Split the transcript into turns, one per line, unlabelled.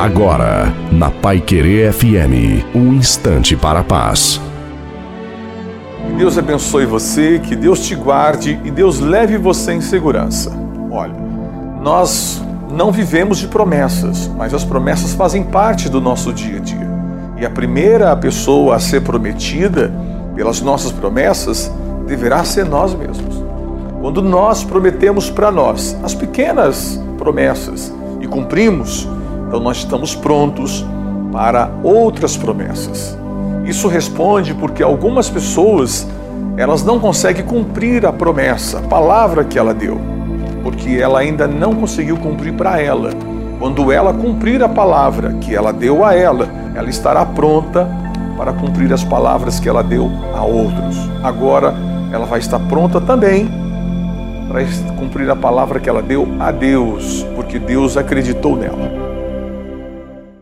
Agora, na Pai Querer FM, um instante para a paz.
Que Deus abençoe você, que Deus te guarde e Deus leve você em segurança. Olha, nós não vivemos de promessas, mas as promessas fazem parte do nosso dia a dia. E a primeira pessoa a ser prometida pelas nossas promessas deverá ser nós mesmos. Quando nós prometemos para nós as pequenas promessas e cumprimos, então nós estamos prontos para outras promessas. Isso responde porque algumas pessoas elas não conseguem cumprir a promessa, a palavra que ela deu, porque ela ainda não conseguiu cumprir para ela. Quando ela cumprir a palavra que ela deu a ela, ela estará pronta para cumprir as palavras que ela deu a outros. Agora ela vai estar pronta também para cumprir a palavra que ela deu a Deus, porque Deus acreditou nela.